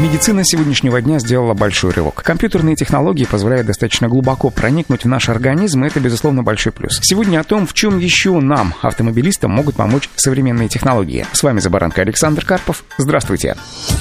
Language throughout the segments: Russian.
Медицина сегодняшнего дня сделала большой рывок. Компьютерные технологии позволяют достаточно глубоко проникнуть в наш организм, и это, безусловно, большой плюс. Сегодня о том, в чем еще нам, автомобилистам, могут помочь современные технологии. С вами за баранкой Александр Карпов. Здравствуйте.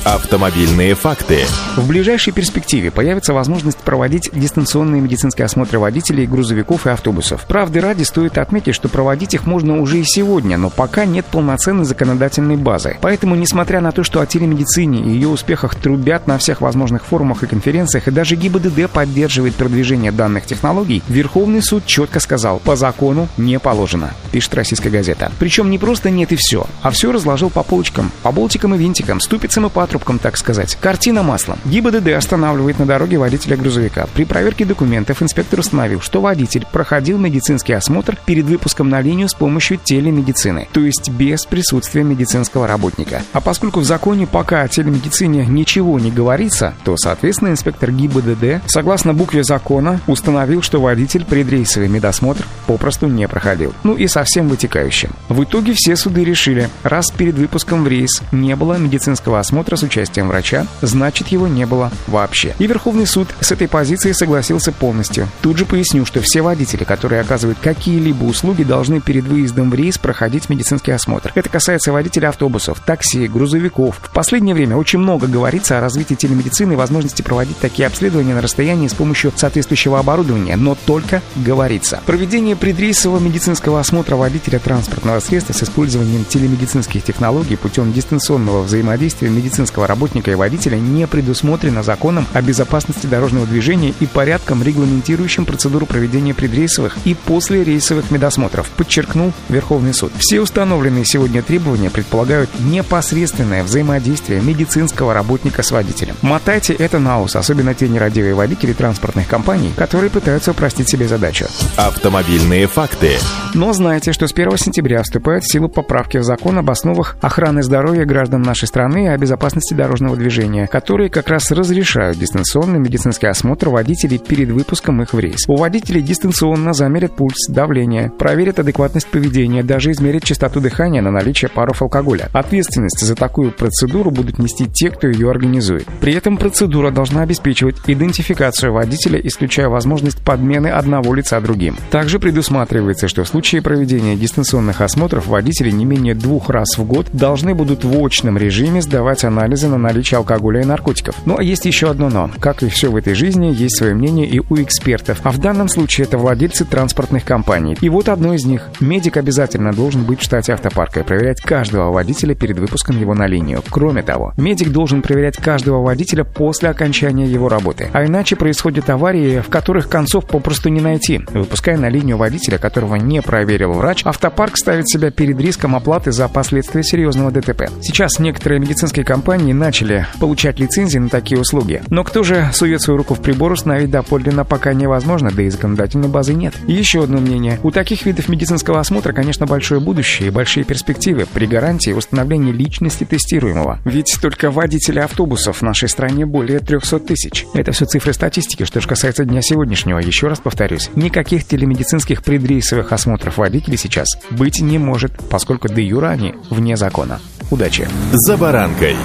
Автомобильные факты. В ближайшей перспективе появится возможность проводить дистанционные медицинские осмотры водителей, грузовиков и автобусов. Правды ради стоит отметить, что проводить их можно уже и сегодня, но пока нет полноценной законодательной базы. Поэтому, несмотря на то, что о телемедицине и ее успехах трубят на всех возможных форумах и конференциях, и даже ГИБДД поддерживает продвижение данных технологий, Верховный суд четко сказал, по закону не положено, пишет российская газета. Причем не просто нет и все, а все разложил по полочкам, по болтикам и винтикам, ступицам и патрубкам, так сказать. Картина маслом. ГИБДД останавливает на дороге водителя грузовика. При проверке документов инспектор установил, что водитель проходил медицинский осмотр перед выпуском на линию с помощью телемедицины, то есть без присутствия медицинского работника. А поскольку в законе пока о телемедицине ничего не говорится, то, соответственно, инспектор ГИБДД, согласно букве закона, установил, что водитель предрейсовый медосмотр попросту не проходил. Ну и совсем вытекающим. В итоге все суды решили, раз перед выпуском в рейс не было медицинского осмотра с участием врача, значит его не было вообще. И Верховный суд с этой позиции согласился полностью. Тут же поясню, что все водители, которые оказывают какие-либо услуги, должны перед выездом в рейс проходить медицинский осмотр. Это касается водителей автобусов, такси, грузовиков. В последнее время очень много говорится о развитии телемедицины и возможности проводить такие обследования на расстоянии с помощью соответствующего оборудования, но только говорится. Проведение предрейсового медицинского осмотра водителя транспортного средства с использованием телемедицинских технологий путем дистанционного взаимодействия медицинского работника и водителя не предусмотрено законом о безопасности дорожного движения и порядком, регламентирующим процедуру проведения предрейсовых и послерейсовых медосмотров, подчеркнул Верховный суд. Все установленные сегодня требования предполагают непосредственное взаимодействие медицинского работника с водителем. Мотайте это на ус, особенно те нерадивые водители транспортных компаний, которые пытаются упростить себе задачу. Автомобильные факты. Но знайте, что с 1 сентября вступают в силу поправки в закон об основах охраны здоровья граждан нашей страны и о безопасности дорожного движения, которые как раз разрешают дистанционный медицинский осмотр водителей перед выпуском их в рейс. У водителей дистанционно замерят пульс, давление, проверят адекватность поведения, даже измерят частоту дыхания на наличие паров алкоголя. Ответственность за такую процедуру будут нести те, кто ее организует. При этом процедура должна обеспечивать идентификацию водителя, исключая возможность подмены одного лица другим. Также предусматривается, что в случае проведения дистанционных осмотров водители не менее двух раз в год должны будут в очном режиме сдавать анализы на наличие алкоголя и наркотиков. Ну а есть еще одно но. Как и все в этой жизни, есть свое мнение и у экспертов, а в данном случае это владельцы транспортных компаний. И вот одно из них. Медик обязательно должен быть в штате автопарка и проверять каждого водителя перед выпуском его на линию. Кроме того, медик должен проверять каждого водителя после окончания его работы. А иначе происходят аварии, в которых концов попросту не найти. Выпуская на линию водителя, которого не проверил врач, автопарк ставит себя перед риском оплаты за последствия серьезного ДТП. Сейчас некоторые медицинские компании начали получать лицензии на такие услуги. Но кто же сует свою руку в прибор, установить доподлинно пока невозможно, да и законодательной базы нет. Еще одно мнение. У таких видов медицинского осмотра, конечно, большое будущее и большие перспективы при гарантии установления личности тестируемого. Ведь только водители автобусов в нашей стране более 300 тысяч. Это все цифры статистики. Что же касается дня сегодняшнего, еще раз повторюсь, никаких телемедицинских предрейсовых осмотров водителей сейчас быть не может, поскольку до юра они вне закона. Удачи! За баранкой!